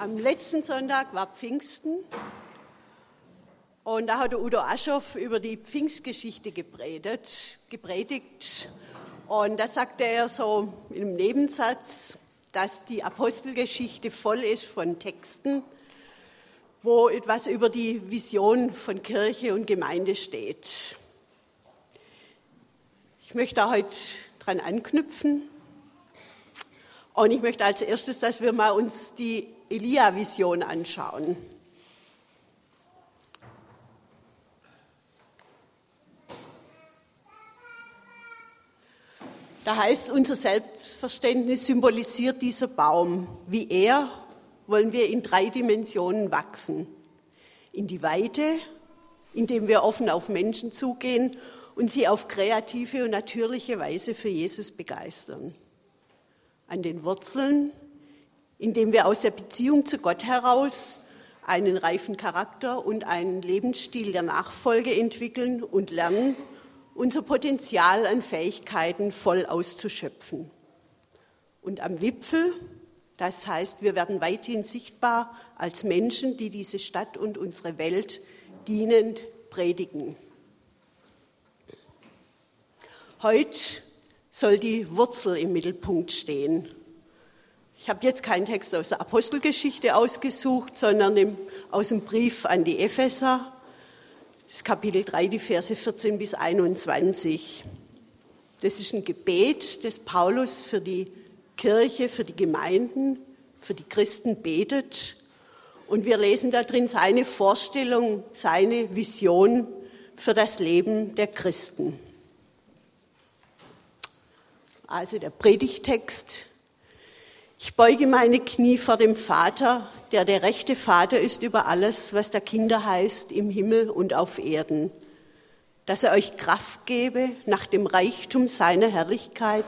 Am letzten Sonntag war Pfingsten und da hat der Udo Aschoff über die Pfingstgeschichte gepredigt, gepredigt. Und da sagte er so im Nebensatz, dass die Apostelgeschichte voll ist von Texten, wo etwas über die Vision von Kirche und Gemeinde steht. Ich möchte da heute dran anknüpfen. Und ich möchte als erstes, dass wir mal uns die Elia-Vision anschauen. Da heißt, unser Selbstverständnis symbolisiert dieser Baum. Wie er wollen wir in drei Dimensionen wachsen. In die Weite, indem wir offen auf Menschen zugehen und sie auf kreative und natürliche Weise für Jesus begeistern. An den Wurzeln, indem wir aus der Beziehung zu Gott heraus einen reifen Charakter und einen Lebensstil der Nachfolge entwickeln und lernen, unser Potenzial an Fähigkeiten voll auszuschöpfen. Und am Wipfel, das heißt, wir werden weithin sichtbar als Menschen, die diese Stadt und unsere Welt dienend predigen. Heute soll die Wurzel im Mittelpunkt stehen. Ich habe jetzt keinen Text aus der Apostelgeschichte ausgesucht, sondern aus dem Brief an die Epheser, das Kapitel 3, die Verse 14 bis 21. Das ist ein Gebet, das Paulus für die Kirche, für die Gemeinden, für die Christen betet. Und wir lesen da drin seine Vorstellung, seine Vision für das Leben der Christen. Also der Predigtext. Ich beuge meine Knie vor dem Vater, der der rechte Vater ist über alles, was der Kinder heißt, im Himmel und auf Erden, dass er euch Kraft gebe, nach dem Reichtum seiner Herrlichkeit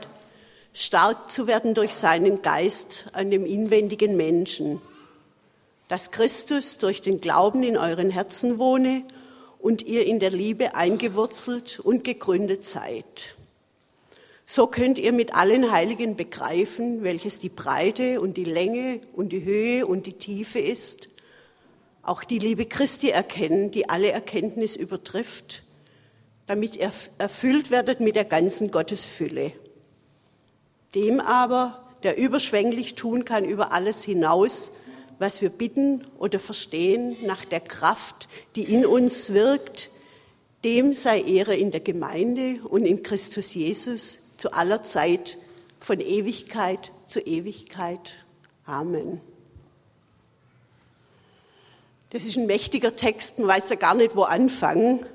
stark zu werden durch seinen Geist an dem inwendigen Menschen, dass Christus durch den Glauben in euren Herzen wohne und ihr in der Liebe eingewurzelt und gegründet seid. So könnt ihr mit allen Heiligen begreifen, welches die Breite und die Länge und die Höhe und die Tiefe ist, auch die Liebe Christi erkennen, die alle Erkenntnis übertrifft, damit ihr erfüllt werdet mit der ganzen Gottesfülle. Dem aber, der überschwänglich tun kann über alles hinaus, was wir bitten oder verstehen, nach der Kraft, die in uns wirkt, dem sei Ehre in der Gemeinde und in Christus Jesus zu aller Zeit, von Ewigkeit zu Ewigkeit. Amen. Das ist ein mächtiger Text, man weiß ja gar nicht, wo anfangen.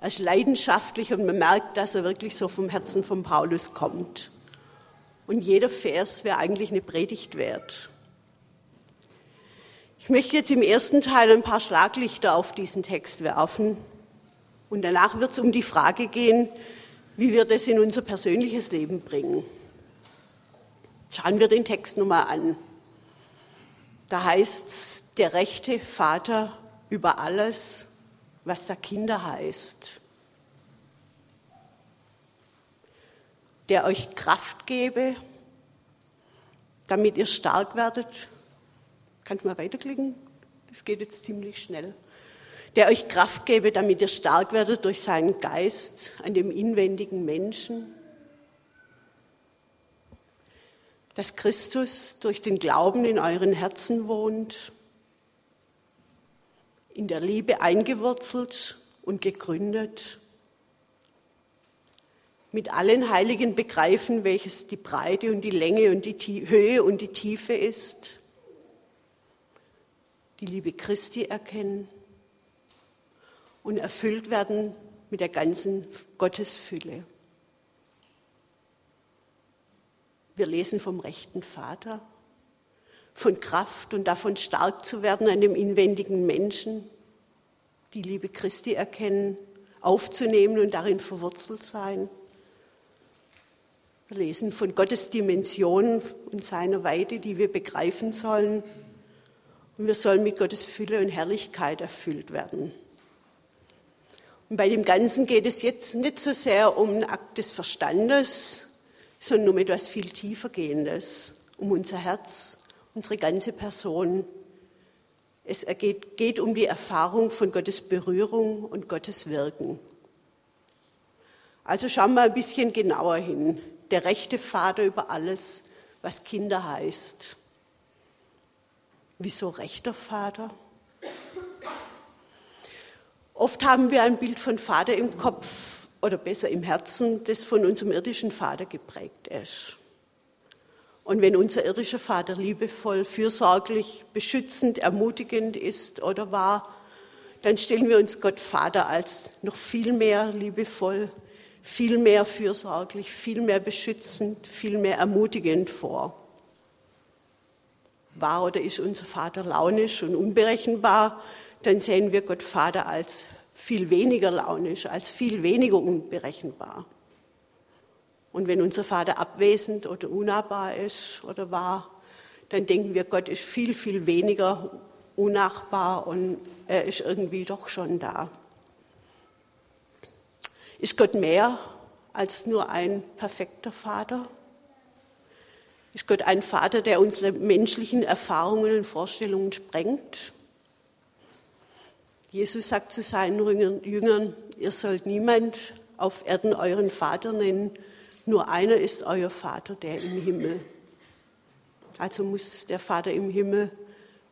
Er ist leidenschaftlich und man merkt, dass er wirklich so vom Herzen von Paulus kommt. Und jeder Vers wäre eigentlich eine Predigt wert. Ich möchte jetzt im ersten Teil ein paar Schlaglichter auf diesen Text werfen. Und danach wird es um die Frage gehen, wie wir das in unser persönliches Leben bringen. Schauen wir den Text nochmal an. Da heißt es, der rechte Vater über alles, was der Kinder heißt. Der euch Kraft gebe, damit ihr stark werdet. Kannst du mal weiterklicken? Das geht jetzt ziemlich schnell der euch Kraft gebe, damit ihr stark werdet durch seinen Geist an dem inwendigen Menschen. Dass Christus durch den Glauben in euren Herzen wohnt, in der Liebe eingewurzelt und gegründet. Mit allen Heiligen begreifen, welches die Breite und die Länge und die Höhe und die Tiefe ist. Die Liebe Christi erkennen und erfüllt werden mit der ganzen Gottesfülle. Wir lesen vom rechten Vater, von Kraft und davon stark zu werden an dem inwendigen Menschen, die Liebe Christi erkennen, aufzunehmen und darin verwurzelt sein. Wir lesen von Gottes Dimension und seiner Weite, die wir begreifen sollen. Und wir sollen mit Gottes Fülle und Herrlichkeit erfüllt werden. Und bei dem Ganzen geht es jetzt nicht so sehr um einen Akt des Verstandes, sondern um etwas viel tiefergehendes, um unser Herz, unsere ganze Person, Es geht, geht um die Erfahrung von Gottes Berührung und Gottes Wirken. Also schauen wir ein bisschen genauer hin. Der rechte Vater über alles, was Kinder heißt. Wieso rechter Vater? Oft haben wir ein Bild von Vater im Kopf oder besser im Herzen, das von unserem irdischen Vater geprägt ist. Und wenn unser irdischer Vater liebevoll, fürsorglich, beschützend, ermutigend ist oder war, dann stellen wir uns Gott Vater als noch viel mehr liebevoll, viel mehr fürsorglich, viel mehr beschützend, viel mehr ermutigend vor. War oder ist unser Vater launisch und unberechenbar, dann sehen wir Gott Vater als viel weniger launisch, als viel weniger unberechenbar. Und wenn unser Vater abwesend oder unnahbar ist oder war, dann denken wir, Gott ist viel, viel weniger unnachbar und er ist irgendwie doch schon da. Ist Gott mehr als nur ein perfekter Vater? Ist Gott ein Vater, der unsere menschlichen Erfahrungen und Vorstellungen sprengt? Jesus sagt zu seinen Jüngern, ihr sollt niemand auf Erden euren Vater nennen, nur einer ist euer Vater, der im Himmel. Also muss der Vater im Himmel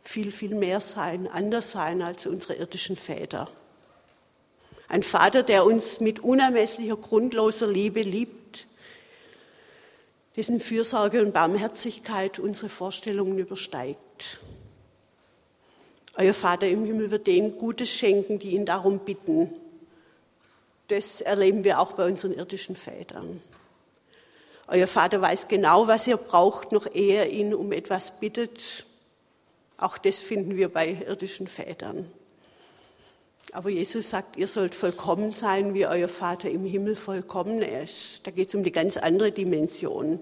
viel, viel mehr sein, anders sein als unsere irdischen Väter. Ein Vater, der uns mit unermesslicher, grundloser Liebe liebt, dessen Fürsorge und Barmherzigkeit unsere Vorstellungen übersteigt. Euer Vater im Himmel wird denen Gutes schenken, die ihn darum bitten. Das erleben wir auch bei unseren irdischen Vätern. Euer Vater weiß genau, was ihr braucht, noch ehe er ihn um etwas bittet. Auch das finden wir bei irdischen Vätern. Aber Jesus sagt, ihr sollt vollkommen sein, wie euer Vater im Himmel vollkommen ist. Da geht es um die ganz andere Dimension.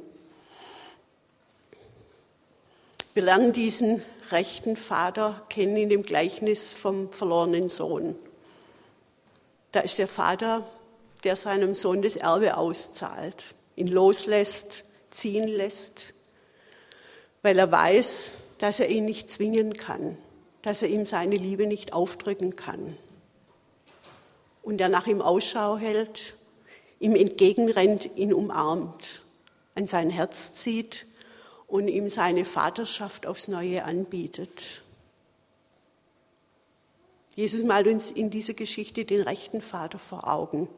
Wir lernen diesen rechten Vater kennen in dem Gleichnis vom verlorenen Sohn. Da ist der Vater, der seinem Sohn das Erbe auszahlt ihn loslässt, ziehen lässt, weil er weiß, dass er ihn nicht zwingen kann, dass er ihm seine Liebe nicht aufdrücken kann. Und er nach ihm Ausschau hält, ihm entgegenrennt, ihn umarmt, an sein Herz zieht und ihm seine Vaterschaft aufs Neue anbietet. Jesus malt uns in dieser Geschichte den rechten Vater vor Augen.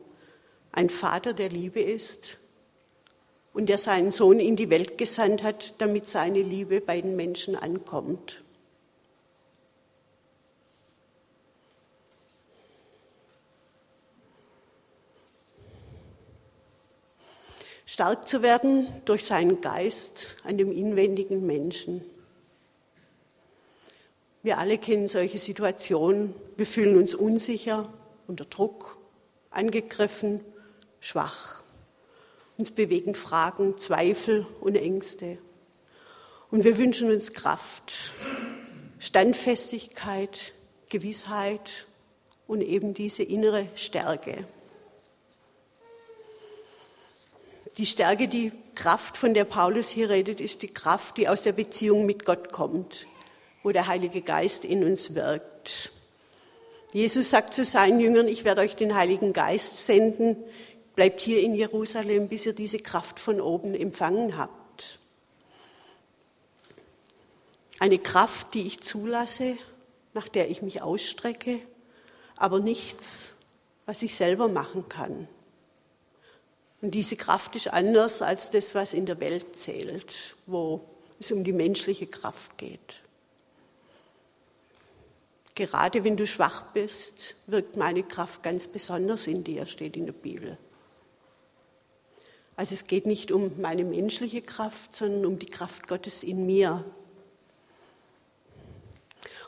Ein Vater, der Liebe ist und der seinen Sohn in die Welt gesandt hat, damit seine Liebe bei den Menschen ankommt. Stark zu werden durch seinen Geist an dem inwendigen Menschen. Wir alle kennen solche Situationen. Wir fühlen uns unsicher, unter Druck, angegriffen, schwach. Uns bewegen Fragen, Zweifel und Ängste. Und wir wünschen uns Kraft, Standfestigkeit, Gewissheit und eben diese innere Stärke. Die Stärke, die Kraft, von der Paulus hier redet, ist die Kraft, die aus der Beziehung mit Gott kommt, wo der Heilige Geist in uns wirkt. Jesus sagt zu seinen Jüngern, ich werde euch den Heiligen Geist senden, bleibt hier in Jerusalem, bis ihr diese Kraft von oben empfangen habt. Eine Kraft, die ich zulasse, nach der ich mich ausstrecke, aber nichts, was ich selber machen kann. Und diese Kraft ist anders als das, was in der Welt zählt, wo es um die menschliche Kraft geht. Gerade wenn du schwach bist, wirkt meine Kraft ganz besonders in dir, steht in der Bibel. Also es geht nicht um meine menschliche Kraft, sondern um die Kraft Gottes in mir.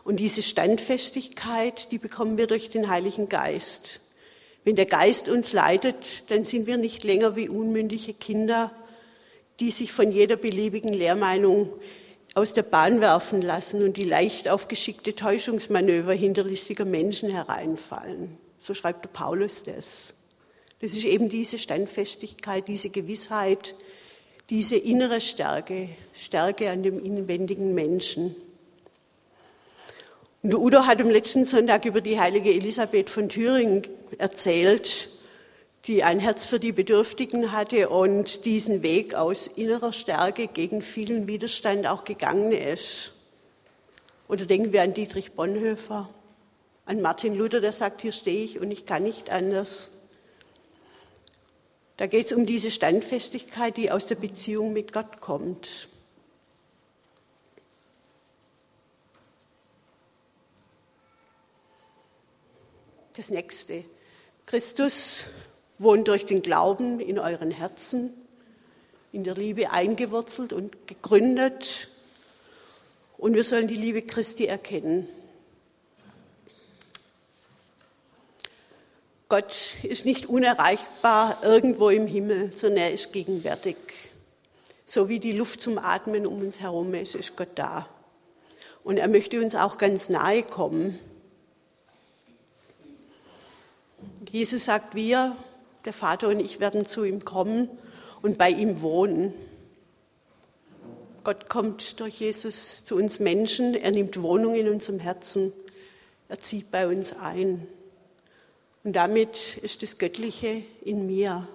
Und diese Standfestigkeit, die bekommen wir durch den Heiligen Geist. Wenn der Geist uns leitet, dann sind wir nicht länger wie unmündige Kinder, die sich von jeder beliebigen Lehrmeinung aus der Bahn werfen lassen und die leicht auf geschickte Täuschungsmanöver hinterlistiger Menschen hereinfallen. So schreibt der Paulus das. Das ist eben diese Standfestigkeit, diese Gewissheit, diese innere Stärke, Stärke an dem inwendigen Menschen. Und Udo hat am letzten Sonntag über die heilige Elisabeth von Thüringen erzählt, die ein Herz für die Bedürftigen hatte und diesen Weg aus innerer Stärke gegen vielen Widerstand auch gegangen ist. Oder denken wir an Dietrich Bonhoeffer, an Martin Luther, der sagt, hier stehe ich und ich kann nicht anders. Da geht es um diese Standfestigkeit, die aus der Beziehung mit Gott kommt. Das nächste. Christus wohnt durch den Glauben in euren Herzen, in der Liebe eingewurzelt und gegründet. Und wir sollen die Liebe Christi erkennen. Gott ist nicht unerreichbar irgendwo im Himmel, sondern er ist gegenwärtig. So wie die Luft zum Atmen um uns herum ist, ist Gott da. Und er möchte uns auch ganz nahe kommen. Jesus sagt, wir, der Vater und ich, werden zu ihm kommen und bei ihm wohnen. Gott kommt durch Jesus zu uns Menschen, er nimmt Wohnung in unserem Herzen, er zieht bei uns ein. Und damit ist das Göttliche in mir.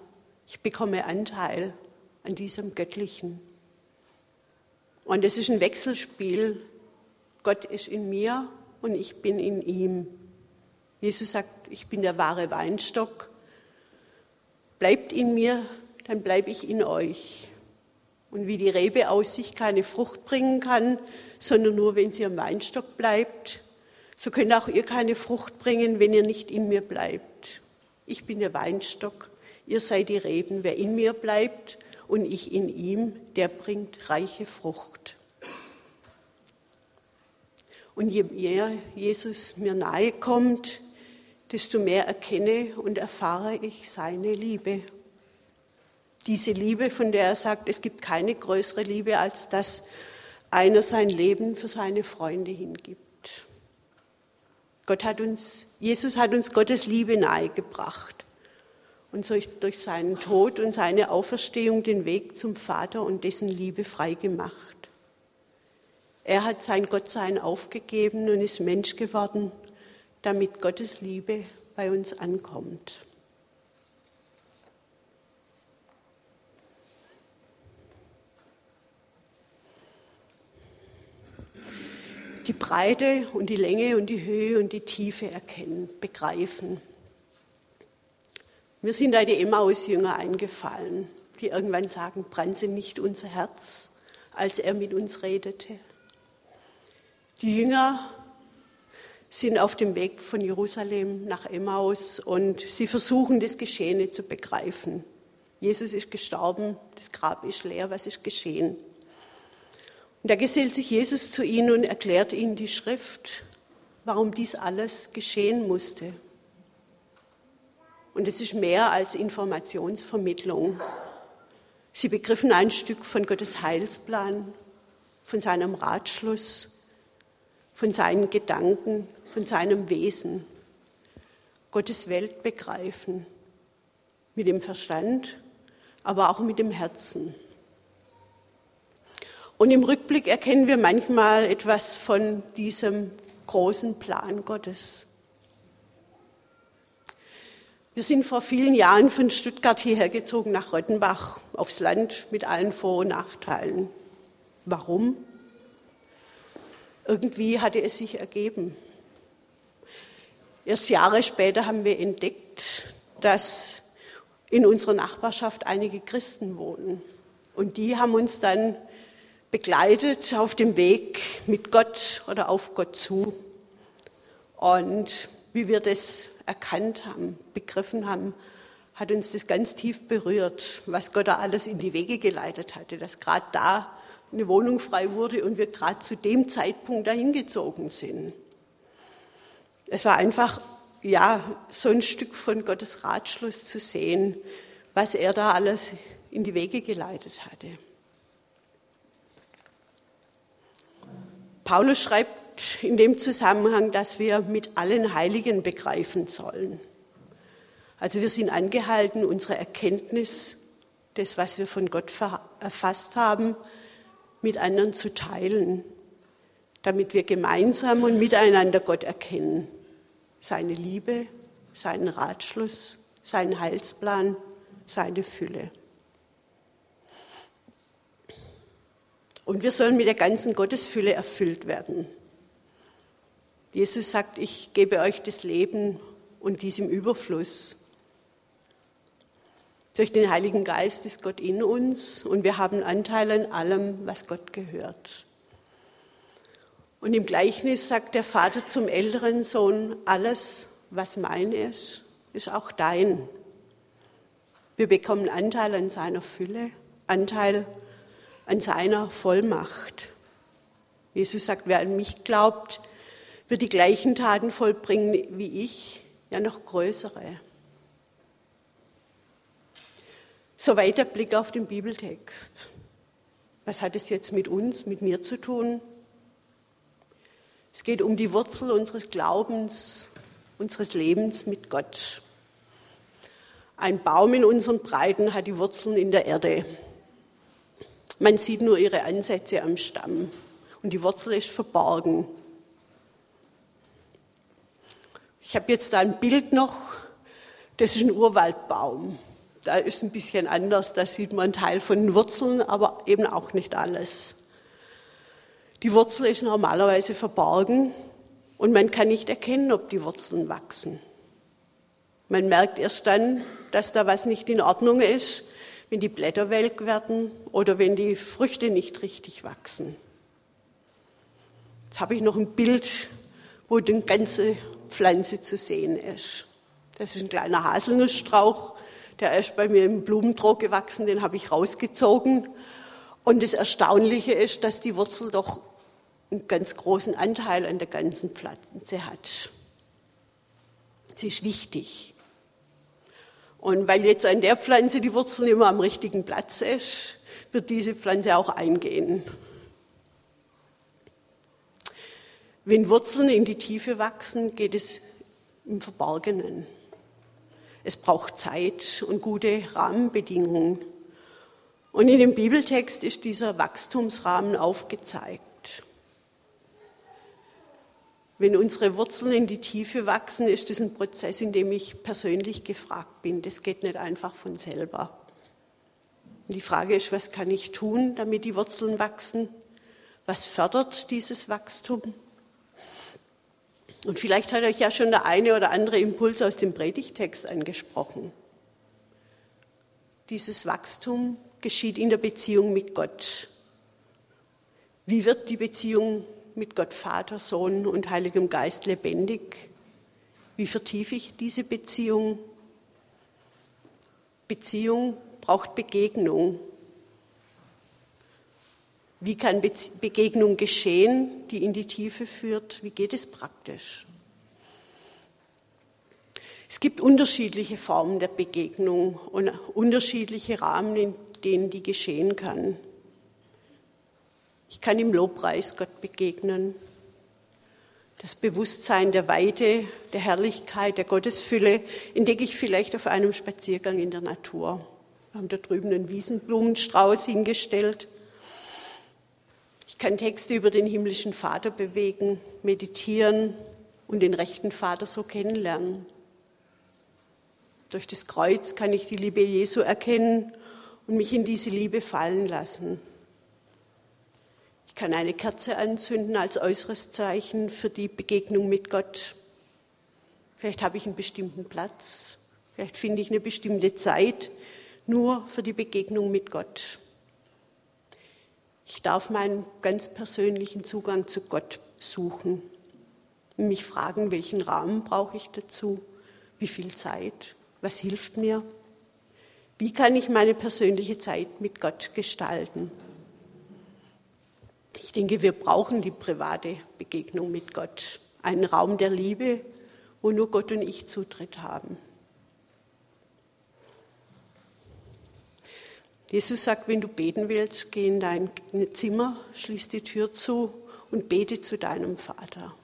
Ich bekomme Anteil an diesem Göttlichen. Und es ist ein Wechselspiel. Gott ist in mir und ich bin in ihm. Jesus sagt, ich bin der wahre Weinstock. Bleibt in mir, dann bleibe ich in euch. Und wie die Rebe aus sich keine Frucht bringen kann, sondern nur, wenn sie am Weinstock bleibt, so könnt auch ihr keine Frucht bringen, wenn ihr nicht in mir bleibt. Ich bin der Weinstock, ihr seid die Reben. Wer in mir bleibt und ich in ihm, der bringt reiche Frucht. Und je mehr Jesus mir nahe kommt, desto mehr erkenne und erfahre ich seine Liebe. Diese Liebe, von der er sagt, es gibt keine größere Liebe, als dass einer sein Leben für seine Freunde hingibt. Gott hat uns, Jesus hat uns Gottes Liebe nahegebracht und durch seinen Tod und seine Auferstehung den Weg zum Vater und dessen Liebe freigemacht. Er hat sein Gottsein aufgegeben und ist Mensch geworden damit Gottes Liebe bei uns ankommt. Die Breite und die Länge und die Höhe und die Tiefe erkennen, begreifen. Mir sind da die Emmaus-Jünger eingefallen, die irgendwann sagen, brannte nicht unser Herz, als er mit uns redete. Die Jünger sind auf dem Weg von Jerusalem nach Emmaus und sie versuchen, das Geschehene zu begreifen. Jesus ist gestorben, das Grab ist leer, was ist geschehen? Und da gesellt sich Jesus zu ihnen und erklärt ihnen die Schrift, warum dies alles geschehen musste. Und es ist mehr als Informationsvermittlung. Sie begriffen ein Stück von Gottes Heilsplan, von seinem Ratschluss, von seinen Gedanken, von seinem Wesen, Gottes Welt begreifen, mit dem Verstand, aber auch mit dem Herzen. Und im Rückblick erkennen wir manchmal etwas von diesem großen Plan Gottes. Wir sind vor vielen Jahren von Stuttgart hierher gezogen nach Rottenbach aufs Land mit allen Vor- und Nachteilen. Warum? Irgendwie hatte es sich ergeben. Erst Jahre später haben wir entdeckt, dass in unserer Nachbarschaft einige Christen wohnen. Und die haben uns dann begleitet auf dem Weg mit Gott oder auf Gott zu. Und wie wir das erkannt haben, begriffen haben, hat uns das ganz tief berührt, was Gott da alles in die Wege geleitet hatte, dass gerade da eine Wohnung frei wurde und wir gerade zu dem Zeitpunkt dahin gezogen sind. Es war einfach, ja, so ein Stück von Gottes Ratschluss zu sehen, was er da alles in die Wege geleitet hatte. Paulus schreibt in dem Zusammenhang, dass wir mit allen Heiligen begreifen sollen. Also wir sind angehalten, unsere Erkenntnis, das, was wir von Gott erfasst haben, mit anderen zu teilen. damit wir gemeinsam und miteinander Gott erkennen, seine Liebe, seinen Ratschluss, seinen Heilsplan, seine Fülle. Und wir sollen mit der ganzen Gottesfülle erfüllt werden. Jesus sagt, ich gebe euch das Leben und dies im Überfluss. Durch den Heiligen Geist ist Gott in uns und wir haben Anteil an allem, was Gott gehört. Und im Gleichnis sagt der Vater zum älteren Sohn, alles, was mein ist, ist auch dein. Wir bekommen Anteil an seiner Fülle, Anteil an seiner Vollmacht. Jesus sagt, wer an mich glaubt, wird die gleichen Taten vollbringen wie ich, ja noch größere. Soweit der Blick auf den Bibeltext. Was hat es jetzt mit uns, mit mir zu tun? Es geht um die Wurzel unseres Glaubens, unseres Lebens mit Gott. Ein Baum in unseren Breiten hat die Wurzeln in der Erde. Man sieht nur ihre Ansätze am Stamm und die Wurzel ist verborgen. Ich habe jetzt da ein Bild noch, das ist ein Urwaldbaum. Da ist ein bisschen anders, da sieht man einen Teil von den Wurzeln, aber eben auch nicht alles. Die Wurzel ist normalerweise verborgen und man kann nicht erkennen, ob die Wurzeln wachsen. Man merkt erst dann, dass da was nicht in Ordnung ist, wenn die Blätter welk werden oder wenn die Früchte nicht richtig wachsen. Jetzt habe ich noch ein Bild, wo die ganze Pflanze zu sehen ist. Das ist ein kleiner Haselnussstrauch, der ist bei mir im Blumentrog gewachsen, den habe ich rausgezogen. Und das Erstaunliche ist, dass die Wurzel doch einen ganz großen Anteil an der ganzen Pflanze hat. Sie ist wichtig. Und weil jetzt an der Pflanze die Wurzel immer am richtigen Platz ist, wird diese Pflanze auch eingehen. Wenn Wurzeln in die Tiefe wachsen, geht es im Verborgenen. Es braucht Zeit und gute Rahmenbedingungen. Und in dem Bibeltext ist dieser Wachstumsrahmen aufgezeigt. Wenn unsere Wurzeln in die Tiefe wachsen, ist das ein Prozess, in dem ich persönlich gefragt bin. Das geht nicht einfach von selber. Und die Frage ist, was kann ich tun, damit die Wurzeln wachsen? Was fördert dieses Wachstum? Und vielleicht hat euch ja schon der eine oder andere Impuls aus dem Predigtext angesprochen. Dieses Wachstum geschieht in der Beziehung mit Gott. Wie wird die Beziehung mit Gott Vater, Sohn und Heiligem Geist lebendig? Wie vertiefe ich diese Beziehung? Beziehung braucht Begegnung. Wie kann Begegnung geschehen, die in die Tiefe führt? Wie geht es praktisch? Es gibt unterschiedliche Formen der Begegnung und unterschiedliche Rahmen, in denen die geschehen kann. Ich kann im Lobpreis Gott begegnen. Das Bewusstsein der Weite, der Herrlichkeit, der Gottesfülle entdecke ich vielleicht auf einem Spaziergang in der Natur. Wir haben da drüben einen Wiesenblumenstrauß hingestellt. Ich kann Texte über den himmlischen Vater bewegen, meditieren und den rechten Vater so kennenlernen. Durch das Kreuz kann ich die Liebe Jesu erkennen und mich in diese Liebe fallen lassen. Kann eine Kerze anzünden als äußeres Zeichen für die Begegnung mit Gott. Vielleicht habe ich einen bestimmten Platz, vielleicht finde ich eine bestimmte Zeit nur für die Begegnung mit Gott. Ich darf meinen ganz persönlichen Zugang zu Gott suchen und mich fragen, welchen Rahmen brauche ich dazu, wie viel Zeit, was hilft mir, wie kann ich meine persönliche Zeit mit Gott gestalten. Ich denke, wir brauchen die private Begegnung mit Gott, einen Raum der Liebe, wo nur Gott und ich Zutritt haben. Jesus sagt, wenn du beten willst, geh in dein Zimmer, schließ die Tür zu und bete zu deinem Vater.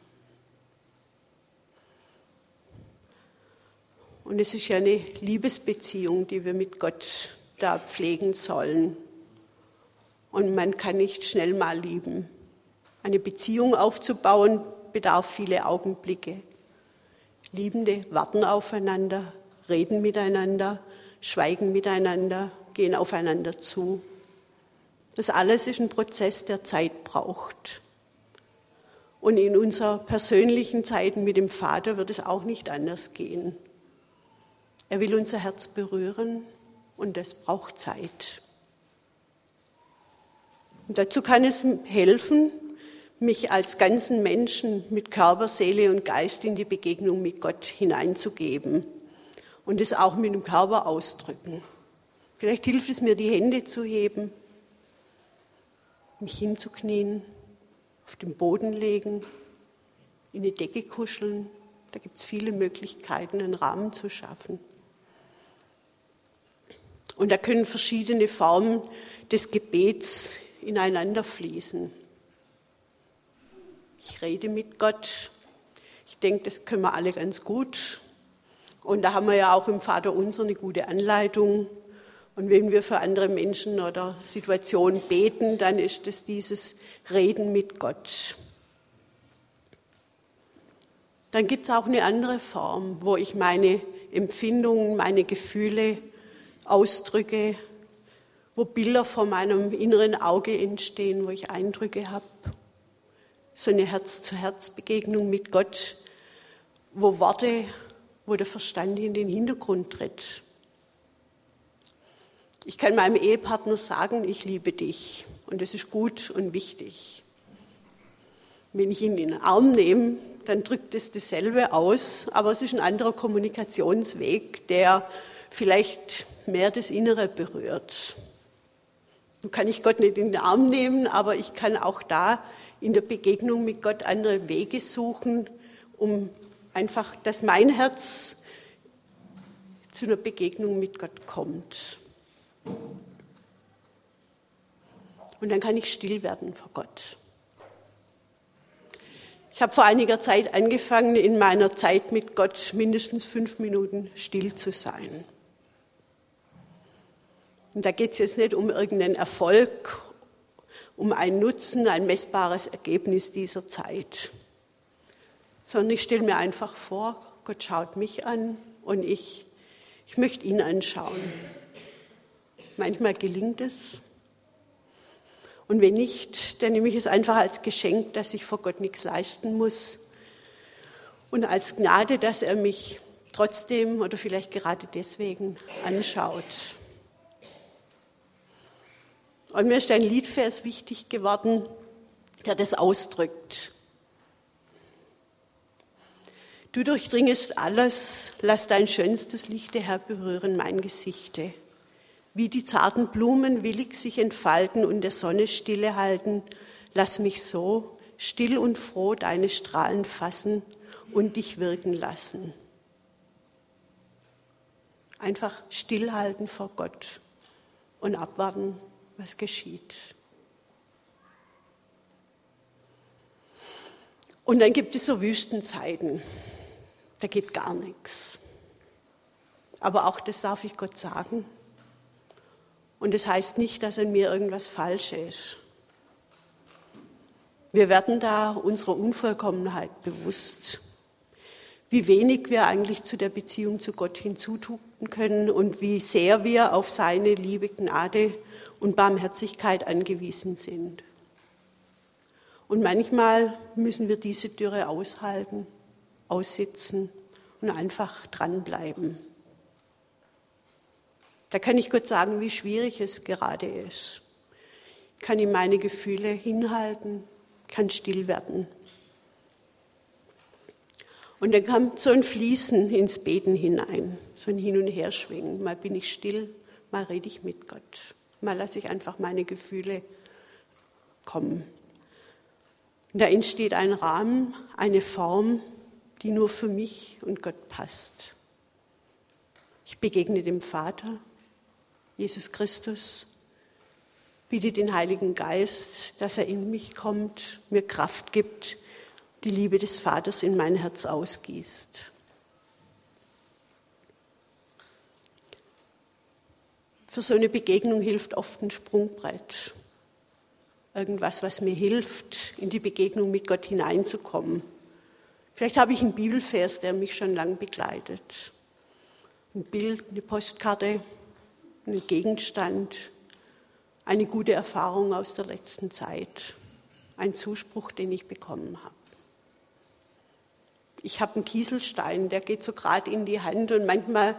Und es ist ja eine Liebesbeziehung, die wir mit Gott da pflegen sollen. Und man kann nicht schnell mal lieben. Eine Beziehung aufzubauen bedarf viele Augenblicke. Liebende warten aufeinander, reden miteinander, schweigen miteinander, gehen aufeinander zu. Das alles ist ein Prozess, der Zeit braucht. Und in unserer persönlichen Zeit mit dem Vater wird es auch nicht anders gehen. Er will unser Herz berühren und das braucht Zeit. Und dazu kann es helfen, mich als ganzen Menschen mit Körper, Seele und Geist in die Begegnung mit Gott hineinzugeben und es auch mit dem Körper ausdrücken. Vielleicht hilft es mir, die Hände zu heben, mich hinzuknien, auf den Boden legen, in die Decke kuscheln. Da gibt es viele Möglichkeiten, einen Rahmen zu schaffen. Und da können verschiedene Formen des Gebets ineinander fließen. Ich rede mit Gott. Ich denke, das können wir alle ganz gut. Und da haben wir ja auch im Vater unser eine gute Anleitung. Und wenn wir für andere Menschen oder Situationen beten, dann ist es dieses Reden mit Gott. Dann gibt es auch eine andere Form, wo ich meine Empfindungen, meine Gefühle ausdrücke, wo Bilder vor meinem inneren Auge entstehen, wo ich Eindrücke habe. So eine Herz-zu-Herz-Begegnung mit Gott, wo Worte, wo der Verstand in den Hintergrund tritt. Ich kann meinem Ehepartner sagen, ich liebe dich und das ist gut und wichtig. Wenn ich ihn in den Arm nehme, dann drückt es dasselbe aus, aber es ist ein anderer Kommunikationsweg, der vielleicht mehr das Innere berührt. Nun kann ich Gott nicht in den Arm nehmen, aber ich kann auch da in der Begegnung mit Gott andere Wege suchen, um einfach, dass mein Herz zu einer Begegnung mit Gott kommt. Und dann kann ich still werden vor Gott. Ich habe vor einiger Zeit angefangen, in meiner Zeit mit Gott mindestens fünf Minuten still zu sein. Und da geht es jetzt nicht um irgendeinen Erfolg, um einen Nutzen, ein messbares Ergebnis dieser Zeit, sondern ich stelle mir einfach vor, Gott schaut mich an und ich, ich möchte ihn anschauen. Manchmal gelingt es. Und wenn nicht, dann nehme ich es einfach als Geschenk, dass ich vor Gott nichts leisten muss. Und als Gnade, dass er mich trotzdem oder vielleicht gerade deswegen anschaut. Und mir ist ein Liedvers wichtig geworden, der das ausdrückt. Du durchdringest alles, lass dein schönstes Lichte, Herr, berühren mein Gesichte. Wie die zarten Blumen willig sich entfalten und der Sonne stille halten, lass mich so still und froh deine Strahlen fassen und dich wirken lassen. Einfach stillhalten vor Gott und abwarten, was geschieht. Und dann gibt es so Wüstenzeiten, da geht gar nichts. Aber auch das darf ich Gott sagen. Und das heißt nicht, dass in mir irgendwas falsch ist. Wir werden da unserer Unvollkommenheit bewusst, wie wenig wir eigentlich zu der Beziehung zu Gott hinzutun können und wie sehr wir auf seine liebe Gnade und Barmherzigkeit angewiesen sind. Und manchmal müssen wir diese Dürre aushalten, aussitzen und einfach dranbleiben. Da kann ich Gott sagen, wie schwierig es gerade ist. Ich kann ihm meine Gefühle hinhalten, kann still werden. Und dann kommt so ein Fließen ins Beten hinein, so ein Hin- und Herschwingen. Mal bin ich still, mal rede ich mit Gott. Mal lasse ich einfach meine Gefühle kommen. Und da entsteht ein Rahmen, eine Form, die nur für mich und Gott passt. Ich begegne dem Vater, Jesus Christus, bitte den Heiligen Geist, dass er in mich kommt, mir Kraft gibt, die Liebe des Vaters in mein Herz ausgießt. Für so eine Begegnung hilft oft ein Sprungbrett. irgendwas, was mir hilft, in die Begegnung mit Gott hineinzukommen. Vielleicht habe ich einen Bibelvers, der mich schon lang begleitet. Ein Bild, eine Postkarte, ein Gegenstand, eine gute Erfahrung aus der letzten Zeit, ein Zuspruch, den ich bekommen habe. Ich habe einen Kieselstein, der geht so gerade in die Hand und manchmal,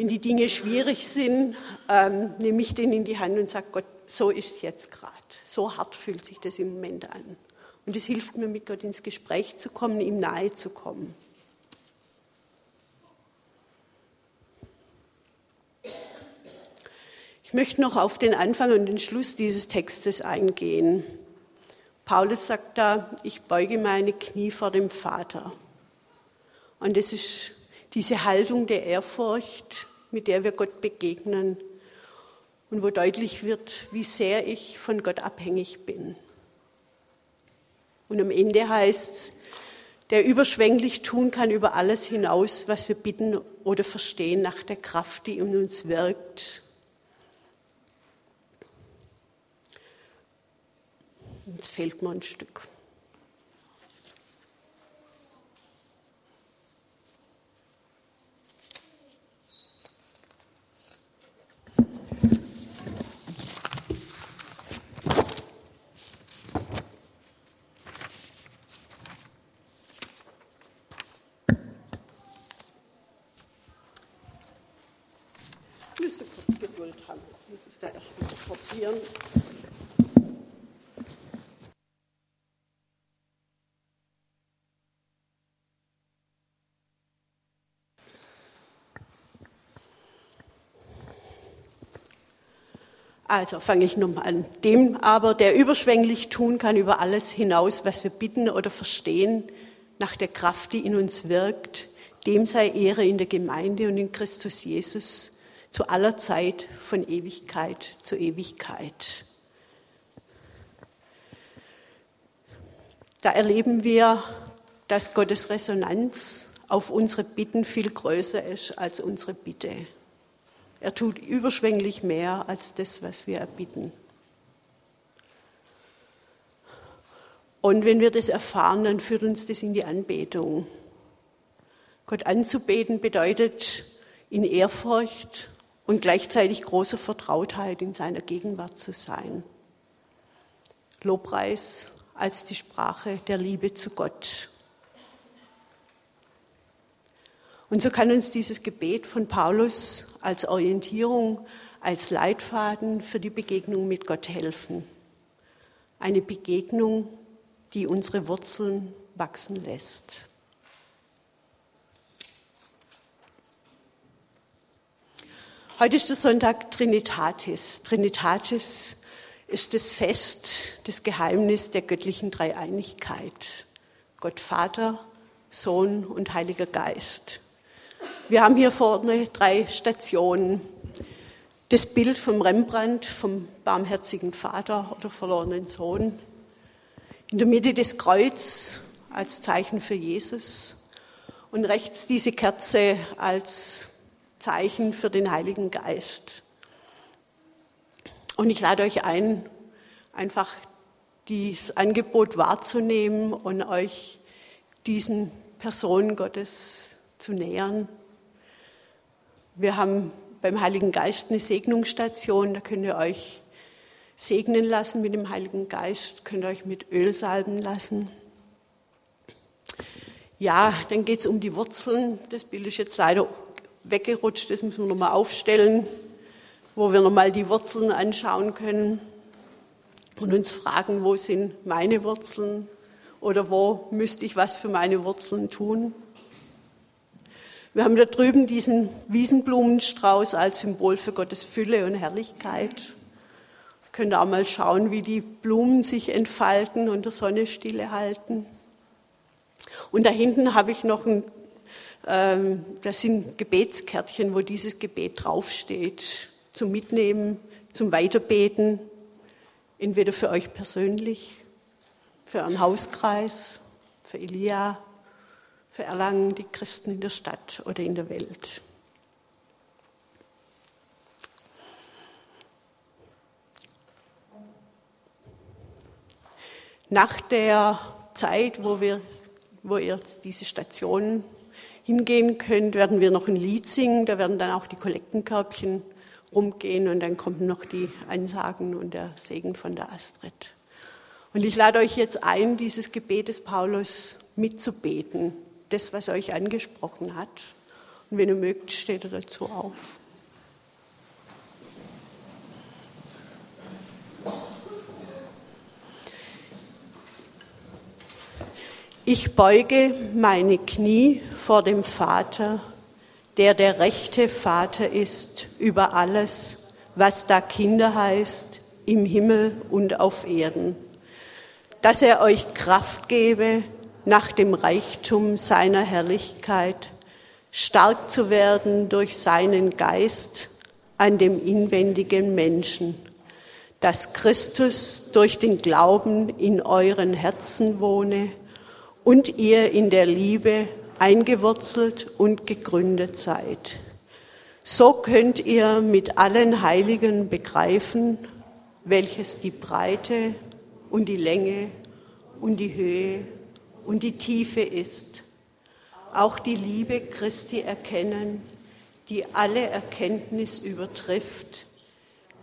wenn die Dinge schwierig sind, ähm, nehme ich den in die Hand und sage, Gott, so ist es jetzt gerade. So hart fühlt sich das im Moment an. Und es hilft mir, mit Gott ins Gespräch zu kommen, ihm nahe zu kommen. Ich möchte noch auf den Anfang und den Schluss dieses Textes eingehen. Paulus sagt da, ich beuge meine Knie vor dem Vater. Und das ist diese Haltung der Ehrfurcht, mit der wir Gott begegnen und wo deutlich wird, wie sehr ich von Gott abhängig bin. Und am Ende heißt es, der überschwänglich tun kann über alles hinaus, was wir bitten oder verstehen, nach der Kraft, die in uns wirkt. Jetzt fehlt mir ein Stück. Also fange ich nochmal an. Dem aber, der überschwänglich tun kann über alles hinaus, was wir bitten oder verstehen, nach der Kraft, die in uns wirkt, dem sei Ehre in der Gemeinde und in Christus Jesus zu aller Zeit, von Ewigkeit zu Ewigkeit. Da erleben wir, dass Gottes Resonanz auf unsere Bitten viel größer ist als unsere Bitte. Er tut überschwänglich mehr als das, was wir erbitten. Und wenn wir das erfahren, dann führt uns das in die Anbetung. Gott anzubeten bedeutet in Ehrfurcht und gleichzeitig großer Vertrautheit in seiner Gegenwart zu sein. Lobpreis als die Sprache der Liebe zu Gott. Und so kann uns dieses Gebet von Paulus als Orientierung, als Leitfaden für die Begegnung mit Gott helfen. Eine Begegnung, die unsere Wurzeln wachsen lässt. Heute ist der Sonntag Trinitatis. Trinitatis ist das Fest, das Geheimnis der göttlichen Dreieinigkeit. Gott Vater, Sohn und Heiliger Geist. Wir haben hier vorne drei Stationen. Das Bild vom Rembrandt, vom barmherzigen Vater oder verlorenen Sohn. In der Mitte das Kreuz als Zeichen für Jesus und rechts diese Kerze als Zeichen für den Heiligen Geist. Und ich lade euch ein, einfach dieses Angebot wahrzunehmen und euch diesen Personen Gottes zu nähern. Wir haben beim Heiligen Geist eine Segnungsstation, da könnt ihr euch segnen lassen mit dem Heiligen Geist, könnt ihr euch mit Öl salben lassen. Ja, dann geht es um die Wurzeln. Das Bild ist jetzt leider weggerutscht, das müssen wir nochmal aufstellen, wo wir nochmal die Wurzeln anschauen können und uns fragen, wo sind meine Wurzeln oder wo müsste ich was für meine Wurzeln tun. Wir haben da drüben diesen Wiesenblumenstrauß als Symbol für Gottes Fülle und Herrlichkeit. Ihr könnt auch mal schauen, wie die Blumen sich entfalten und der Sonne stille halten. Und da hinten habe ich noch ein, ähm, das sind Gebetskärtchen, wo dieses Gebet draufsteht, zum Mitnehmen, zum Weiterbeten, entweder für euch persönlich, für euren Hauskreis, für Elia, Erlangen, die Christen in der Stadt oder in der Welt. Nach der Zeit, wo, wir, wo ihr diese Station hingehen könnt, werden wir noch ein Lied singen. Da werden dann auch die Kollektenkörbchen rumgehen und dann kommen noch die Ansagen und der Segen von der Astrid. Und ich lade euch jetzt ein, dieses Gebet des Paulus mitzubeten, das, was euch angesprochen hat. Und wenn ihr mögt, steht ihr dazu auf. Ich beuge meine Knie vor dem Vater, der der rechte Vater ist über alles, was da Kinder heißt, im Himmel und auf Erden, dass er euch Kraft gebe, nach dem Reichtum seiner Herrlichkeit stark zu werden durch seinen Geist an dem inwendigen Menschen, dass Christus durch den Glauben in euren Herzen wohne und ihr in der Liebe eingewurzelt und gegründet seid. So könnt ihr mit allen Heiligen begreifen, welches die Breite und die Länge und die Höhe und die Tiefe ist. Auch die Liebe Christi erkennen, die alle Erkenntnis übertrifft,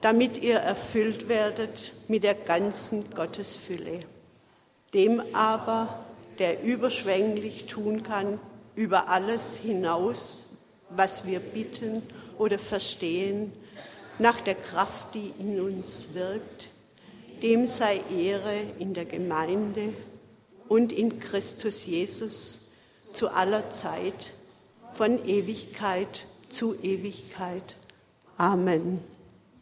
damit ihr erfüllt werdet mit der ganzen Gottesfülle. Dem aber, der überschwänglich tun kann über alles hinaus, was wir bitten oder verstehen, nach der Kraft, die in uns wirkt. Dem sei Ehre in der Gemeinde und in Christus Jesus zu aller Zeit, von Ewigkeit zu Ewigkeit. Amen.